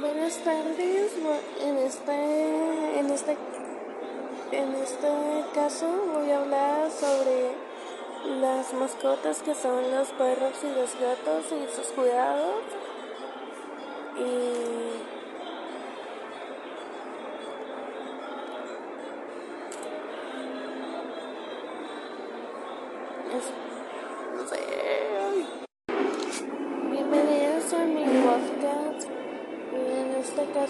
Buenas tardes. En este, en este, en este caso voy a hablar sobre las mascotas que son los perros y los gatos y sus cuidados. Y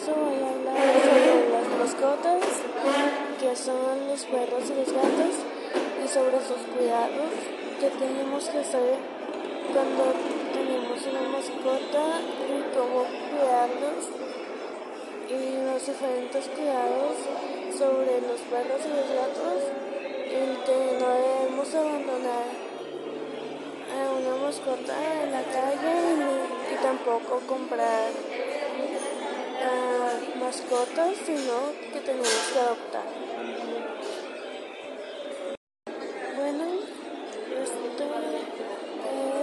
voy a hablar sobre las mascotas, que son los perros y los gatos, y sobre sus cuidados que tenemos que hacer cuando tenemos una mascota y cómo cuidarlos y los diferentes cuidados sobre los perros y los gatos y que no debemos abandonar a una mascota en la calle y, tampoco comprar mascotas, sino que tenemos que adoptar. Bueno, este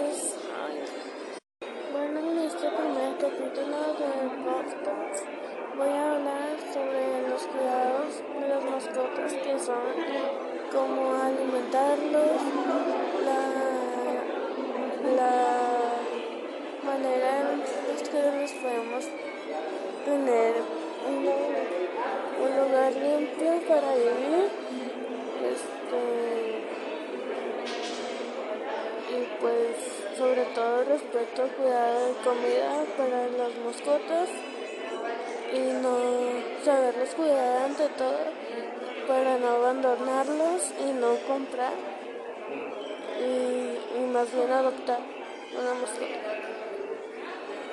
es. Bueno, en este primer capítulo del podcast voy a hablar sobre los cuidados de las mascotas que son como alimentarlos, para vivir. Este, y pues sobre todo respeto, cuidado de comida para las mascotas y no saberlos cuidar ante todo para no abandonarlos y no comprar y, y más bien adoptar una mascota.